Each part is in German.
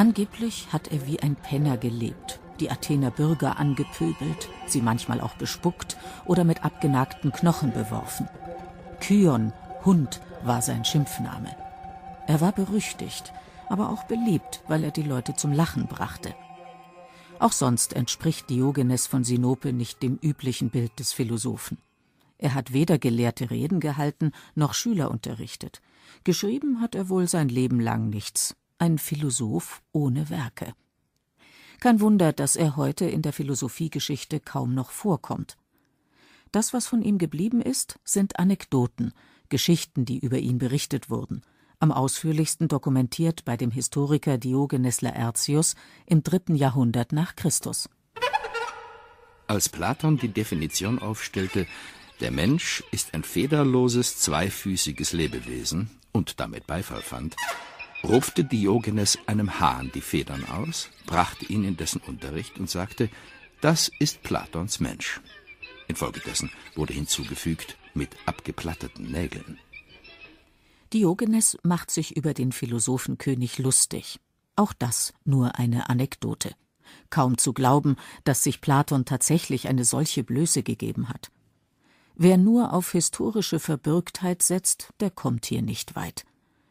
Angeblich hat er wie ein Penner gelebt, die Athener Bürger angepöbelt, sie manchmal auch bespuckt oder mit abgenagten Knochen beworfen. Kyon, Hund, war sein Schimpfname. Er war berüchtigt, aber auch beliebt, weil er die Leute zum Lachen brachte. Auch sonst entspricht Diogenes von Sinope nicht dem üblichen Bild des Philosophen. Er hat weder gelehrte Reden gehalten noch Schüler unterrichtet. Geschrieben hat er wohl sein Leben lang nichts. Ein Philosoph ohne Werke. Kein Wunder, dass er heute in der Philosophiegeschichte kaum noch vorkommt. Das, was von ihm geblieben ist, sind Anekdoten, Geschichten, die über ihn berichtet wurden, am ausführlichsten dokumentiert bei dem Historiker Diogenes Laertius im dritten Jahrhundert nach Christus. Als Platon die Definition aufstellte, der Mensch ist ein federloses, zweifüßiges Lebewesen und damit Beifall fand, rupfte Diogenes einem Hahn die Federn aus, brachte ihn in dessen Unterricht und sagte, das ist Platons Mensch. Infolgedessen wurde hinzugefügt mit abgeplatteten Nägeln. Diogenes macht sich über den Philosophenkönig lustig. Auch das nur eine Anekdote. Kaum zu glauben, dass sich Platon tatsächlich eine solche Blöße gegeben hat. Wer nur auf historische Verbürgtheit setzt, der kommt hier nicht weit.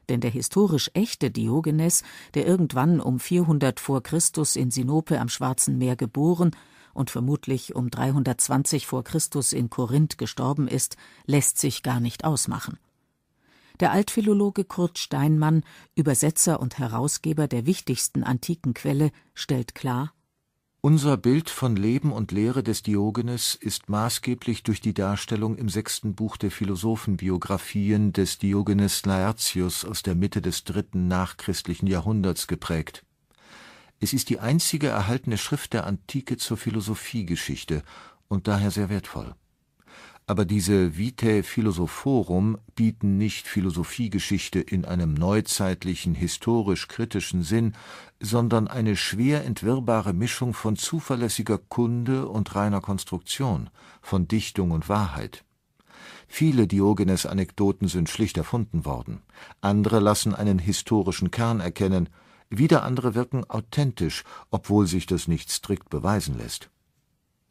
Denn der historisch echte Diogenes, der irgendwann um 400 vor Christus in Sinope am Schwarzen Meer geboren und vermutlich um 320 vor Christus in Korinth gestorben ist, lässt sich gar nicht ausmachen. Der Altphilologe Kurt Steinmann, Übersetzer und Herausgeber der wichtigsten antiken Quelle, stellt klar: Unser Bild von Leben und Lehre des Diogenes ist maßgeblich durch die Darstellung im sechsten Buch der Philosophenbiografien des Diogenes Laertius aus der Mitte des dritten nachchristlichen Jahrhunderts geprägt. Es ist die einzige erhaltene Schrift der Antike zur Philosophiegeschichte und daher sehr wertvoll aber diese Vitae Philosophorum bieten nicht Philosophiegeschichte in einem neuzeitlichen historisch-kritischen Sinn, sondern eine schwer entwirrbare Mischung von zuverlässiger Kunde und reiner Konstruktion, von Dichtung und Wahrheit. Viele Diogenes-Anekdoten sind schlicht erfunden worden, andere lassen einen historischen Kern erkennen, wieder andere wirken authentisch, obwohl sich das nicht strikt beweisen lässt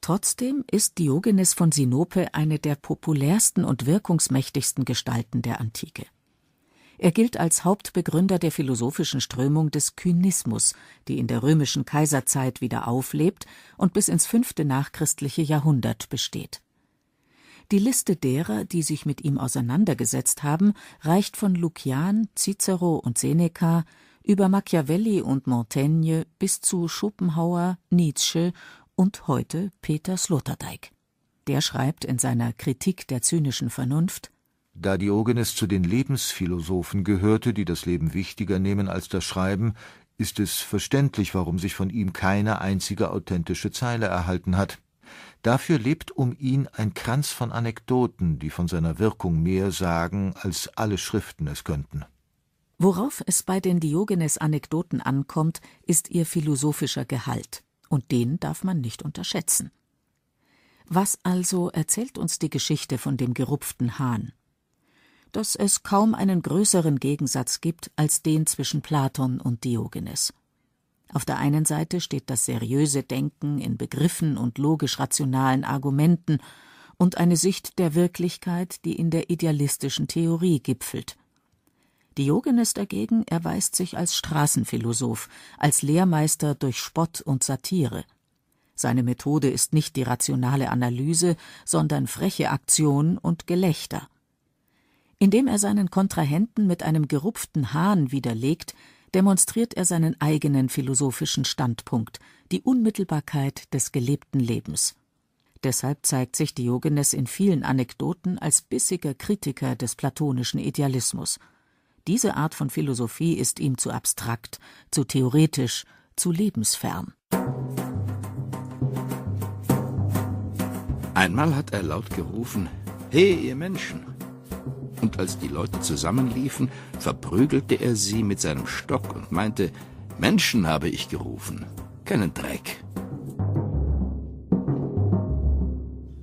Trotzdem ist Diogenes von Sinope eine der populärsten und wirkungsmächtigsten Gestalten der Antike. Er gilt als Hauptbegründer der philosophischen Strömung des Kynismus, die in der römischen Kaiserzeit wieder auflebt und bis ins fünfte nachchristliche Jahrhundert besteht. Die Liste derer, die sich mit ihm auseinandergesetzt haben, reicht von Lukian, Cicero und Seneca über Machiavelli und Montaigne bis zu Schopenhauer, Nietzsche und heute Peter Sloterdijk. Der schreibt in seiner Kritik der zynischen Vernunft Da Diogenes zu den Lebensphilosophen gehörte, die das Leben wichtiger nehmen als das Schreiben, ist es verständlich, warum sich von ihm keine einzige authentische Zeile erhalten hat. Dafür lebt um ihn ein Kranz von Anekdoten, die von seiner Wirkung mehr sagen, als alle Schriften es könnten. Worauf es bei den Diogenes-Anekdoten ankommt, ist ihr philosophischer Gehalt und den darf man nicht unterschätzen. Was also erzählt uns die Geschichte von dem gerupften Hahn? Dass es kaum einen größeren Gegensatz gibt als den zwischen Platon und Diogenes. Auf der einen Seite steht das seriöse Denken in Begriffen und logisch rationalen Argumenten und eine Sicht der Wirklichkeit, die in der idealistischen Theorie gipfelt. Diogenes dagegen erweist sich als Straßenphilosoph, als Lehrmeister durch Spott und Satire. Seine Methode ist nicht die rationale Analyse, sondern freche Aktion und Gelächter. Indem er seinen Kontrahenten mit einem gerupften Hahn widerlegt, demonstriert er seinen eigenen philosophischen Standpunkt, die Unmittelbarkeit des gelebten Lebens. Deshalb zeigt sich Diogenes in vielen Anekdoten als bissiger Kritiker des platonischen Idealismus – diese Art von Philosophie ist ihm zu abstrakt, zu theoretisch, zu lebensfern. Einmal hat er laut gerufen He, ihr Menschen. Und als die Leute zusammenliefen, verprügelte er sie mit seinem Stock und meinte Menschen habe ich gerufen, keinen Dreck.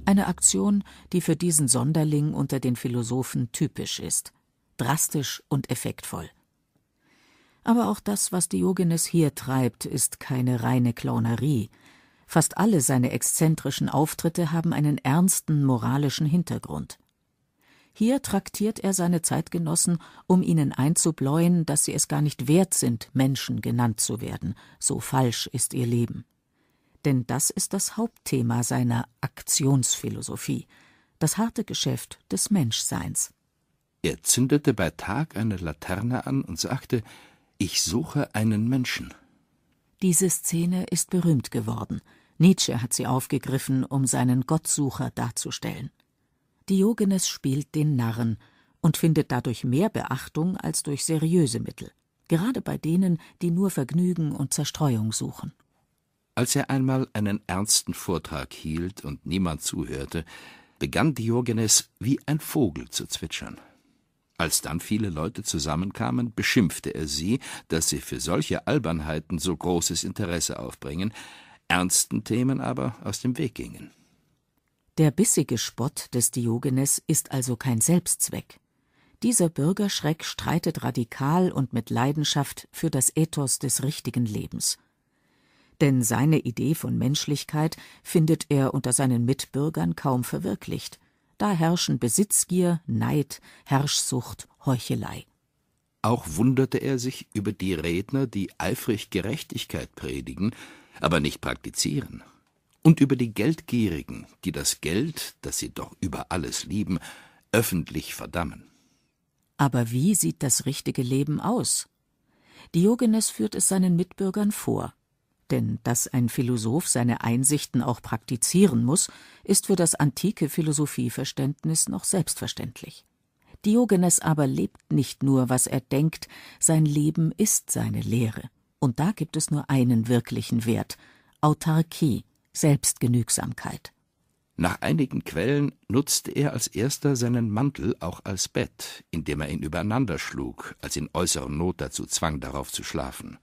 Eine Aktion, die für diesen Sonderling unter den Philosophen typisch ist drastisch und effektvoll. Aber auch das, was Diogenes hier treibt, ist keine reine Clownerie. Fast alle seine exzentrischen Auftritte haben einen ernsten moralischen Hintergrund. Hier traktiert er seine Zeitgenossen, um ihnen einzubläuen, dass sie es gar nicht wert sind, Menschen genannt zu werden, so falsch ist ihr Leben. Denn das ist das Hauptthema seiner Aktionsphilosophie, das harte Geschäft des Menschseins. Er zündete bei Tag eine Laterne an und sagte Ich suche einen Menschen. Diese Szene ist berühmt geworden. Nietzsche hat sie aufgegriffen, um seinen Gottsucher darzustellen. Diogenes spielt den Narren und findet dadurch mehr Beachtung als durch seriöse Mittel, gerade bei denen, die nur Vergnügen und Zerstreuung suchen. Als er einmal einen ernsten Vortrag hielt und niemand zuhörte, begann Diogenes wie ein Vogel zu zwitschern. Als dann viele Leute zusammenkamen, beschimpfte er sie, dass sie für solche Albernheiten so großes Interesse aufbringen, ernsten Themen aber aus dem Weg gingen. Der bissige Spott des Diogenes ist also kein Selbstzweck. Dieser Bürgerschreck streitet radikal und mit Leidenschaft für das Ethos des richtigen Lebens. Denn seine Idee von Menschlichkeit findet er unter seinen Mitbürgern kaum verwirklicht. Da herrschen Besitzgier, Neid, Herrschsucht, Heuchelei. Auch wunderte er sich über die Redner, die eifrig Gerechtigkeit predigen, aber nicht praktizieren und über die Geldgierigen, die das Geld, das sie doch über alles lieben, öffentlich verdammen. Aber wie sieht das richtige Leben aus? Diogenes führt es seinen Mitbürgern vor. Denn dass ein Philosoph seine Einsichten auch praktizieren muss, ist für das antike Philosophieverständnis noch selbstverständlich. Diogenes aber lebt nicht nur, was er denkt, sein Leben ist seine Lehre. Und da gibt es nur einen wirklichen Wert Autarkie, Selbstgenügsamkeit. Nach einigen Quellen nutzte er als erster seinen Mantel auch als Bett, indem er ihn übereinander schlug, als ihn äußere Not dazu zwang, darauf zu schlafen.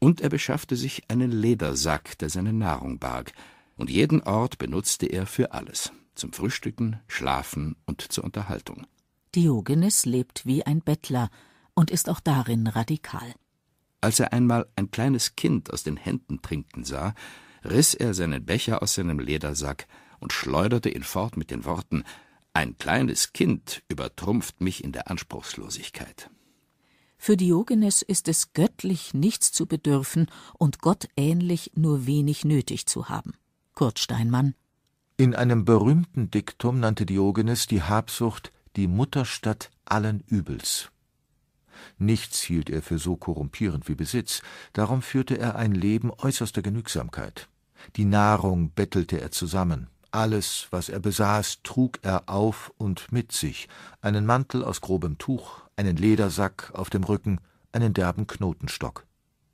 Und er beschaffte sich einen Ledersack, der seine Nahrung barg, und jeden Ort benutzte er für alles, zum Frühstücken, Schlafen und zur Unterhaltung. Diogenes lebt wie ein Bettler und ist auch darin radikal. Als er einmal ein kleines Kind aus den Händen trinken sah, riß er seinen Becher aus seinem Ledersack und schleuderte ihn fort mit den Worten Ein kleines Kind übertrumpft mich in der Anspruchslosigkeit. Für Diogenes ist es göttlich nichts zu bedürfen und Gott ähnlich nur wenig nötig zu haben. Kurt Steinmann In einem berühmten Diktum nannte Diogenes die Habsucht die Mutterstadt allen Übels. Nichts hielt er für so korrumpierend wie Besitz, darum führte er ein Leben äußerster Genügsamkeit. Die Nahrung bettelte er zusammen, alles, was er besaß, trug er auf und mit sich, einen Mantel aus grobem Tuch, einen Ledersack auf dem Rücken, einen derben Knotenstock.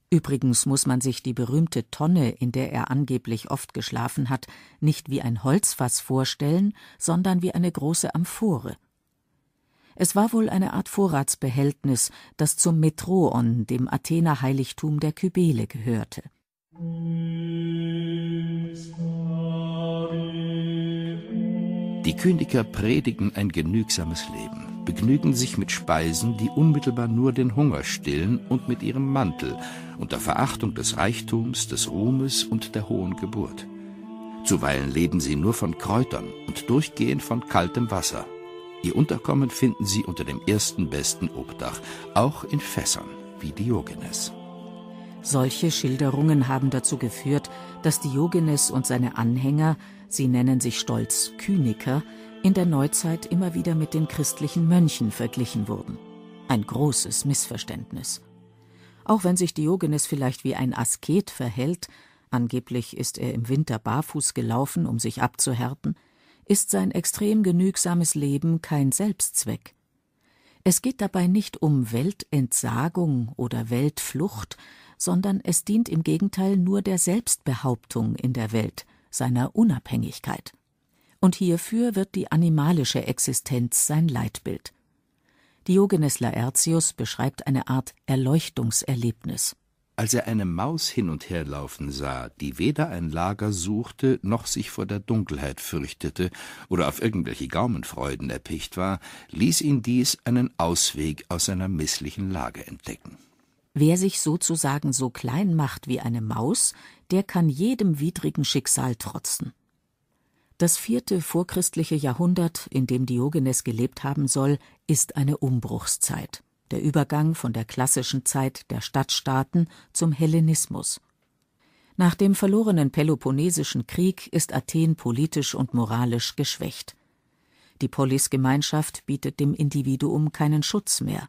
Übrigens muss man sich die berühmte Tonne, in der er angeblich oft geschlafen hat, nicht wie ein Holzfass vorstellen, sondern wie eine große Amphore. Es war wohl eine Art Vorratsbehältnis, das zum Metroon, dem Athener Heiligtum der Kybele, gehörte. Die Kyniker predigen ein genügsames Leben, begnügen sich mit Speisen, die unmittelbar nur den Hunger stillen und mit ihrem Mantel, unter Verachtung des Reichtums, des Ruhmes und der hohen Geburt. Zuweilen leben sie nur von Kräutern und durchgehend von kaltem Wasser. Ihr Unterkommen finden sie unter dem ersten besten Obdach, auch in Fässern, wie Diogenes. Solche Schilderungen haben dazu geführt, dass Diogenes und seine Anhänger, sie nennen sich stolz Kyniker, in der Neuzeit immer wieder mit den christlichen Mönchen verglichen wurden. Ein großes Missverständnis. Auch wenn sich Diogenes vielleicht wie ein Asket verhält, angeblich ist er im Winter barfuß gelaufen, um sich abzuhärten, ist sein extrem genügsames Leben kein Selbstzweck. Es geht dabei nicht um Weltentsagung oder Weltflucht, sondern es dient im Gegenteil nur der Selbstbehauptung in der Welt, seiner Unabhängigkeit. Und hierfür wird die animalische Existenz sein Leitbild. Diogenes Laertius beschreibt eine Art Erleuchtungserlebnis. Als er eine Maus hin und her laufen sah, die weder ein Lager suchte, noch sich vor der Dunkelheit fürchtete oder auf irgendwelche Gaumenfreuden erpicht war, ließ ihn dies einen Ausweg aus seiner misslichen Lage entdecken. Wer sich sozusagen so klein macht wie eine Maus, der kann jedem widrigen Schicksal trotzen. Das vierte vorchristliche Jahrhundert, in dem Diogenes gelebt haben soll, ist eine Umbruchszeit, der Übergang von der klassischen Zeit der Stadtstaaten zum Hellenismus. Nach dem verlorenen Peloponnesischen Krieg ist Athen politisch und moralisch geschwächt. Die Polisgemeinschaft bietet dem Individuum keinen Schutz mehr.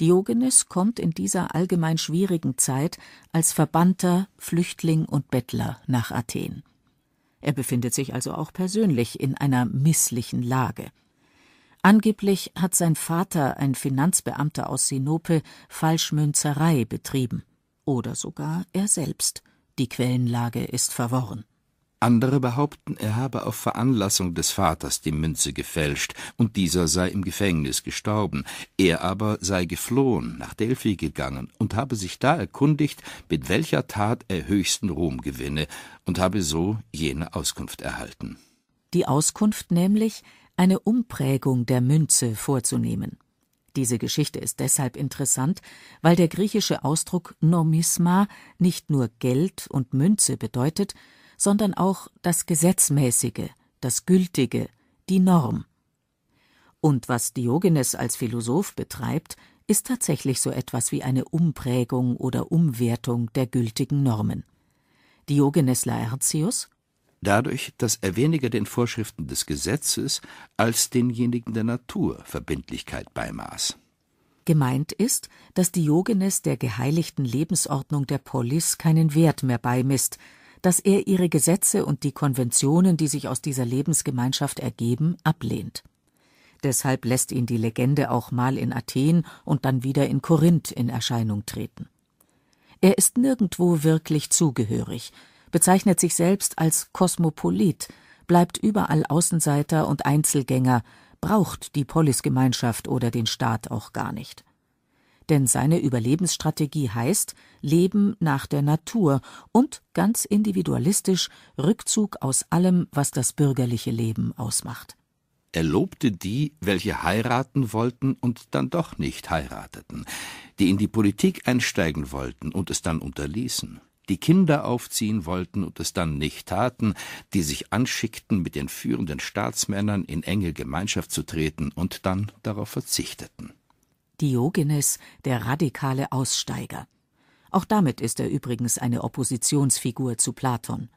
Diogenes kommt in dieser allgemein schwierigen Zeit als Verbannter, Flüchtling und Bettler nach Athen. Er befindet sich also auch persönlich in einer misslichen Lage. Angeblich hat sein Vater, ein Finanzbeamter aus Sinope, Falschmünzerei betrieben. Oder sogar er selbst. Die Quellenlage ist verworren. Andere behaupten, er habe auf Veranlassung des Vaters die Münze gefälscht und dieser sei im Gefängnis gestorben. Er aber sei geflohen, nach Delphi gegangen und habe sich da erkundigt, mit welcher Tat er höchsten Ruhm gewinne und habe so jene Auskunft erhalten. Die Auskunft nämlich, eine Umprägung der Münze vorzunehmen. Diese Geschichte ist deshalb interessant, weil der griechische Ausdruck Nomisma nicht nur Geld und Münze bedeutet, sondern auch das Gesetzmäßige, das Gültige, die Norm. Und was Diogenes als Philosoph betreibt, ist tatsächlich so etwas wie eine Umprägung oder Umwertung der gültigen Normen. Diogenes Laertius Dadurch, dass er weniger den Vorschriften des Gesetzes als denjenigen der Natur Verbindlichkeit beimaß. Gemeint ist, dass Diogenes der geheiligten Lebensordnung der Polis keinen Wert mehr beimisst, dass er ihre Gesetze und die Konventionen, die sich aus dieser Lebensgemeinschaft ergeben, ablehnt. Deshalb lässt ihn die Legende auch mal in Athen und dann wieder in Korinth in Erscheinung treten. Er ist nirgendwo wirklich zugehörig, bezeichnet sich selbst als Kosmopolit, bleibt überall Außenseiter und Einzelgänger, braucht die Polisgemeinschaft oder den Staat auch gar nicht denn seine Überlebensstrategie heißt Leben nach der Natur und ganz individualistisch Rückzug aus allem, was das bürgerliche Leben ausmacht. Er lobte die, welche heiraten wollten und dann doch nicht heirateten, die in die Politik einsteigen wollten und es dann unterließen, die Kinder aufziehen wollten und es dann nicht taten, die sich anschickten, mit den führenden Staatsmännern in enge Gemeinschaft zu treten und dann darauf verzichteten. Diogenes, der radikale Aussteiger. Auch damit ist er übrigens eine Oppositionsfigur zu Platon.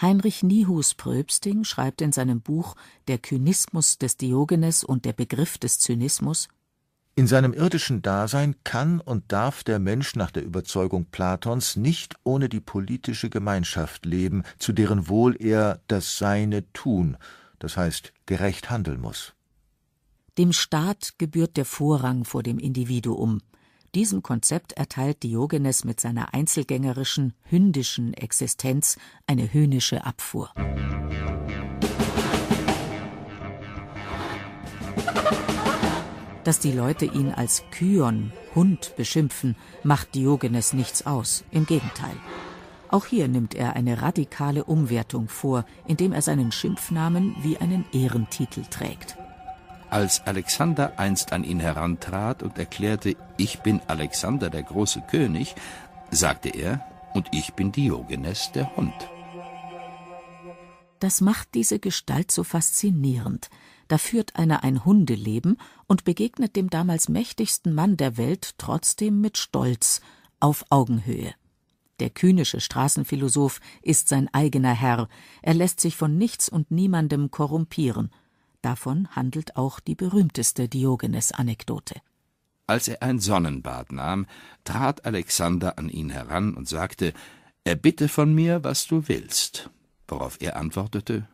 Heinrich Niehus Pröbsting schreibt in seinem Buch Der Kynismus des Diogenes und der Begriff des Zynismus In seinem irdischen Dasein kann und darf der Mensch nach der Überzeugung Platons nicht ohne die politische Gemeinschaft leben, zu deren Wohl er das Seine tun, das heißt gerecht handeln muss. Dem Staat gebührt der Vorrang vor dem Individuum. Diesem Konzept erteilt Diogenes mit seiner einzelgängerischen, hündischen Existenz eine höhnische Abfuhr. Dass die Leute ihn als Kyon, Hund, beschimpfen, macht Diogenes nichts aus, im Gegenteil. Auch hier nimmt er eine radikale Umwertung vor, indem er seinen Schimpfnamen wie einen Ehrentitel trägt. Als Alexander einst an ihn herantrat und erklärte, ich bin Alexander der große König, sagte er, und ich bin Diogenes der Hund. Das macht diese Gestalt so faszinierend. Da führt einer ein Hundeleben und begegnet dem damals mächtigsten Mann der Welt trotzdem mit Stolz, auf Augenhöhe. Der kühnische Straßenphilosoph ist sein eigener Herr, er lässt sich von nichts und niemandem korrumpieren. Davon handelt auch die berühmteste Diogenes-Anekdote. Als er ein Sonnenbad nahm, trat Alexander an ihn heran und sagte: Erbitte von mir, was du willst. Worauf er antwortete: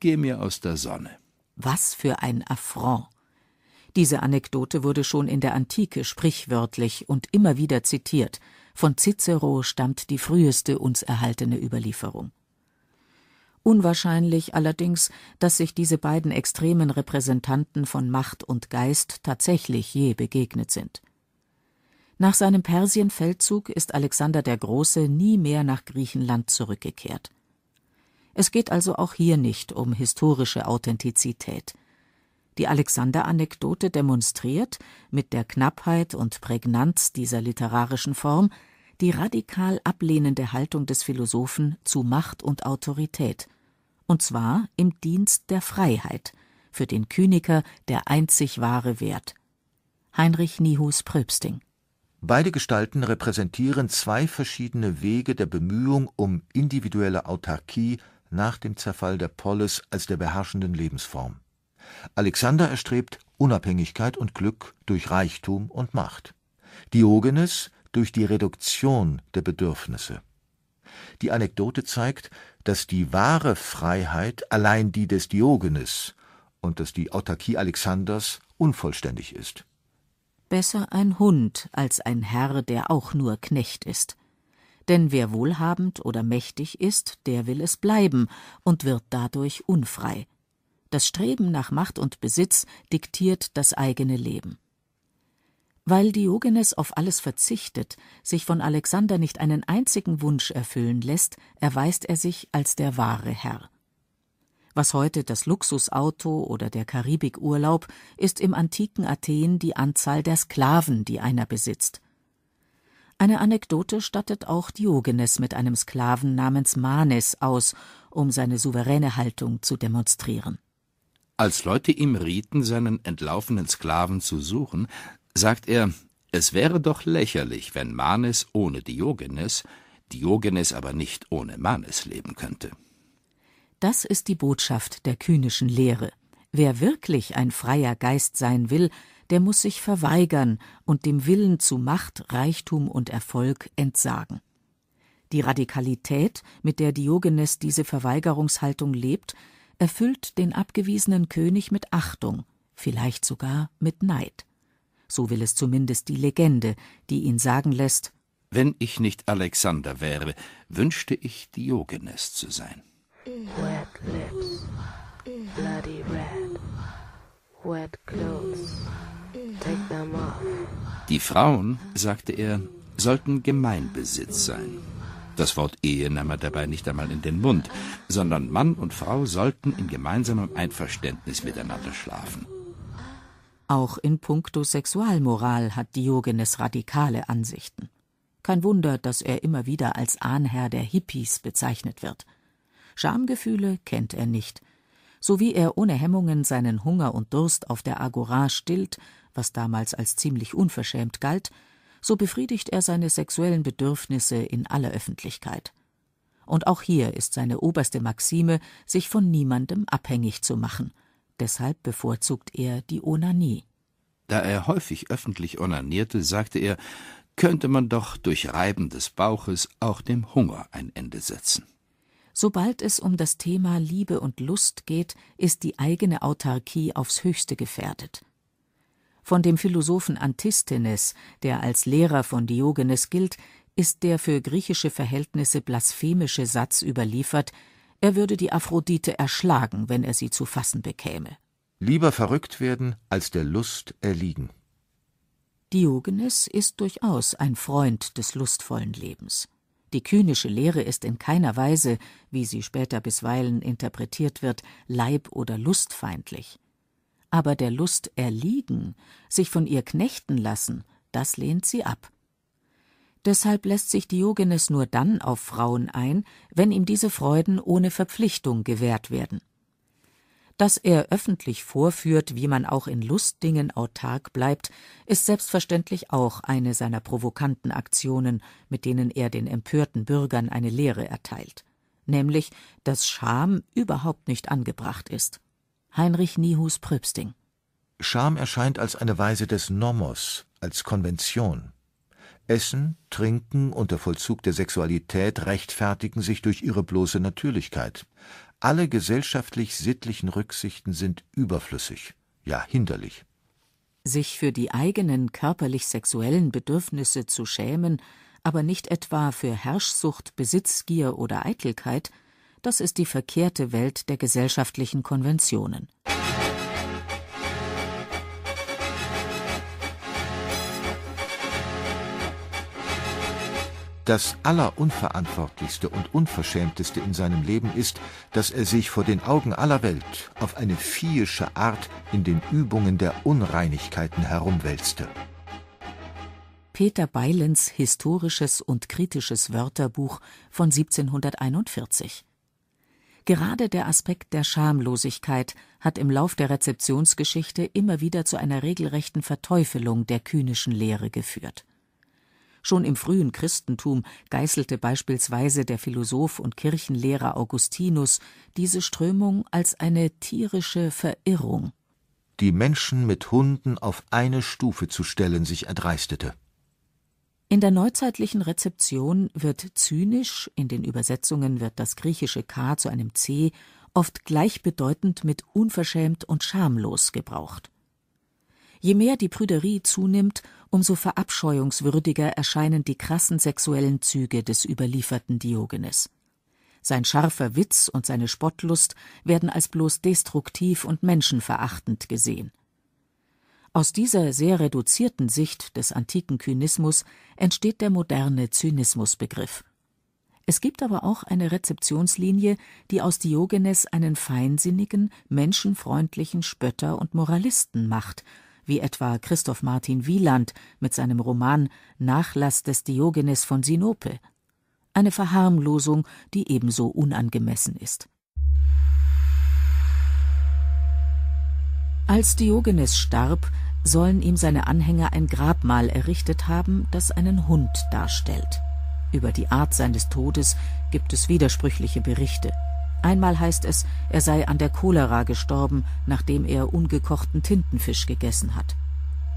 Geh mir aus der Sonne. Was für ein Affront! Diese Anekdote wurde schon in der Antike sprichwörtlich und immer wieder zitiert. Von Cicero stammt die früheste uns erhaltene Überlieferung. Unwahrscheinlich allerdings, dass sich diese beiden extremen Repräsentanten von Macht und Geist tatsächlich je begegnet sind. Nach seinem Persienfeldzug ist Alexander der Große nie mehr nach Griechenland zurückgekehrt. Es geht also auch hier nicht um historische Authentizität. Die Alexander-Anekdote demonstriert, mit der Knappheit und Prägnanz dieser literarischen Form, die radikal ablehnende Haltung des Philosophen zu Macht und Autorität, und zwar im Dienst der Freiheit, für den Kyniker der einzig wahre Wert. Heinrich Nihus Pröbsting Beide Gestalten repräsentieren zwei verschiedene Wege der Bemühung um individuelle Autarkie nach dem Zerfall der Polis als der beherrschenden Lebensform. Alexander erstrebt Unabhängigkeit und Glück durch Reichtum und Macht, Diogenes durch die Reduktion der Bedürfnisse. Die Anekdote zeigt, dass die wahre Freiheit allein die des Diogenes und dass die Autarkie Alexanders unvollständig ist. Besser ein Hund als ein Herr, der auch nur Knecht ist. Denn wer wohlhabend oder mächtig ist, der will es bleiben und wird dadurch unfrei. Das Streben nach Macht und Besitz diktiert das eigene Leben. Weil Diogenes auf alles verzichtet, sich von Alexander nicht einen einzigen Wunsch erfüllen lässt, erweist er sich als der wahre Herr. Was heute das Luxusauto oder der Karibikurlaub, ist im antiken Athen die Anzahl der Sklaven, die einer besitzt. Eine Anekdote stattet auch Diogenes mit einem Sklaven namens Manes aus, um seine souveräne Haltung zu demonstrieren. Als Leute ihm rieten, seinen entlaufenen Sklaven zu suchen, sagt er, es wäre doch lächerlich, wenn Manes ohne Diogenes, Diogenes aber nicht ohne Manes leben könnte. Das ist die Botschaft der kühnischen Lehre. Wer wirklich ein freier Geist sein will, der muss sich verweigern und dem Willen zu Macht, Reichtum und Erfolg entsagen. Die Radikalität, mit der Diogenes diese Verweigerungshaltung lebt, erfüllt den abgewiesenen König mit Achtung, vielleicht sogar mit Neid. So will es zumindest die Legende, die ihn sagen lässt Wenn ich nicht Alexander wäre, wünschte ich Diogenes zu sein. Wet lips, bloody red, wet clothes. Die Frauen, sagte er, sollten Gemeinbesitz sein. Das Wort Ehe nahm er dabei nicht einmal in den Mund, sondern Mann und Frau sollten in gemeinsamem Einverständnis miteinander schlafen. Auch in puncto Sexualmoral hat Diogenes radikale Ansichten. Kein Wunder, dass er immer wieder als Ahnherr der Hippies bezeichnet wird. Schamgefühle kennt er nicht. So wie er ohne Hemmungen seinen Hunger und Durst auf der Agora stillt, was damals als ziemlich unverschämt galt, so befriedigt er seine sexuellen Bedürfnisse in aller Öffentlichkeit. Und auch hier ist seine oberste Maxime, sich von niemandem abhängig zu machen. Deshalb bevorzugt er die Onanie. Da er häufig öffentlich onanierte, sagte er, könnte man doch durch Reiben des Bauches auch dem Hunger ein Ende setzen. Sobald es um das Thema Liebe und Lust geht, ist die eigene Autarkie aufs höchste gefährdet. Von dem Philosophen Antisthenes, der als Lehrer von Diogenes gilt, ist der für griechische Verhältnisse blasphemische Satz überliefert, er würde die Aphrodite erschlagen, wenn er sie zu fassen bekäme. Lieber verrückt werden, als der Lust erliegen. Diogenes ist durchaus ein Freund des lustvollen Lebens. Die kühnische Lehre ist in keiner Weise, wie sie später bisweilen interpretiert wird, leib- oder lustfeindlich aber der Lust erliegen, sich von ihr knechten lassen, das lehnt sie ab. Deshalb lässt sich Diogenes nur dann auf Frauen ein, wenn ihm diese Freuden ohne Verpflichtung gewährt werden. Dass er öffentlich vorführt, wie man auch in Lustdingen autark bleibt, ist selbstverständlich auch eine seiner provokanten Aktionen, mit denen er den empörten Bürgern eine Lehre erteilt, nämlich, dass Scham überhaupt nicht angebracht ist. Heinrich Nihus Pröbsting. Scham erscheint als eine Weise des Nomos, als Konvention. Essen, Trinken und der Vollzug der Sexualität rechtfertigen sich durch ihre bloße Natürlichkeit. Alle gesellschaftlich-sittlichen Rücksichten sind überflüssig, ja hinderlich. Sich für die eigenen körperlich-sexuellen Bedürfnisse zu schämen, aber nicht etwa für Herrschsucht, Besitzgier oder Eitelkeit, das ist die verkehrte Welt der gesellschaftlichen Konventionen. Das Allerunverantwortlichste und Unverschämteste in seinem Leben ist, dass er sich vor den Augen aller Welt auf eine viehische Art in den Übungen der Unreinigkeiten herumwälzte. Peter Beilens Historisches und kritisches Wörterbuch von 1741 Gerade der Aspekt der Schamlosigkeit hat im Lauf der Rezeptionsgeschichte immer wieder zu einer regelrechten Verteufelung der kühnischen Lehre geführt. Schon im frühen Christentum geißelte beispielsweise der Philosoph und Kirchenlehrer Augustinus diese Strömung als eine tierische Verirrung. Die Menschen mit Hunden auf eine Stufe zu stellen sich erdreistete in der neuzeitlichen Rezeption wird zynisch, in den Übersetzungen wird das griechische K zu einem C, oft gleichbedeutend mit unverschämt und schamlos gebraucht. Je mehr die Prüderie zunimmt, umso verabscheuungswürdiger erscheinen die krassen sexuellen Züge des überlieferten Diogenes. Sein scharfer Witz und seine Spottlust werden als bloß destruktiv und menschenverachtend gesehen. Aus dieser sehr reduzierten Sicht des antiken Kynismus entsteht der moderne Zynismusbegriff. Es gibt aber auch eine Rezeptionslinie, die aus Diogenes einen feinsinnigen, menschenfreundlichen Spötter und Moralisten macht, wie etwa Christoph Martin Wieland mit seinem Roman Nachlass des Diogenes von Sinope. Eine Verharmlosung, die ebenso unangemessen ist. Als Diogenes starb, sollen ihm seine Anhänger ein Grabmal errichtet haben, das einen Hund darstellt. Über die Art seines Todes gibt es widersprüchliche Berichte. Einmal heißt es, er sei an der Cholera gestorben, nachdem er ungekochten Tintenfisch gegessen hat.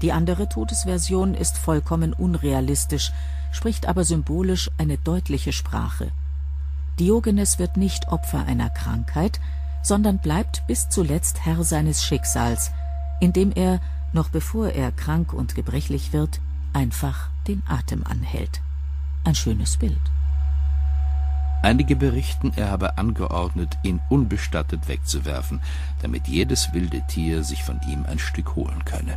Die andere Todesversion ist vollkommen unrealistisch, spricht aber symbolisch eine deutliche Sprache. Diogenes wird nicht Opfer einer Krankheit, sondern bleibt bis zuletzt Herr seines Schicksals, indem er noch bevor er krank und gebrechlich wird, einfach den Atem anhält. Ein schönes Bild. Einige berichten, er habe angeordnet, ihn unbestattet wegzuwerfen, damit jedes wilde Tier sich von ihm ein Stück holen könne.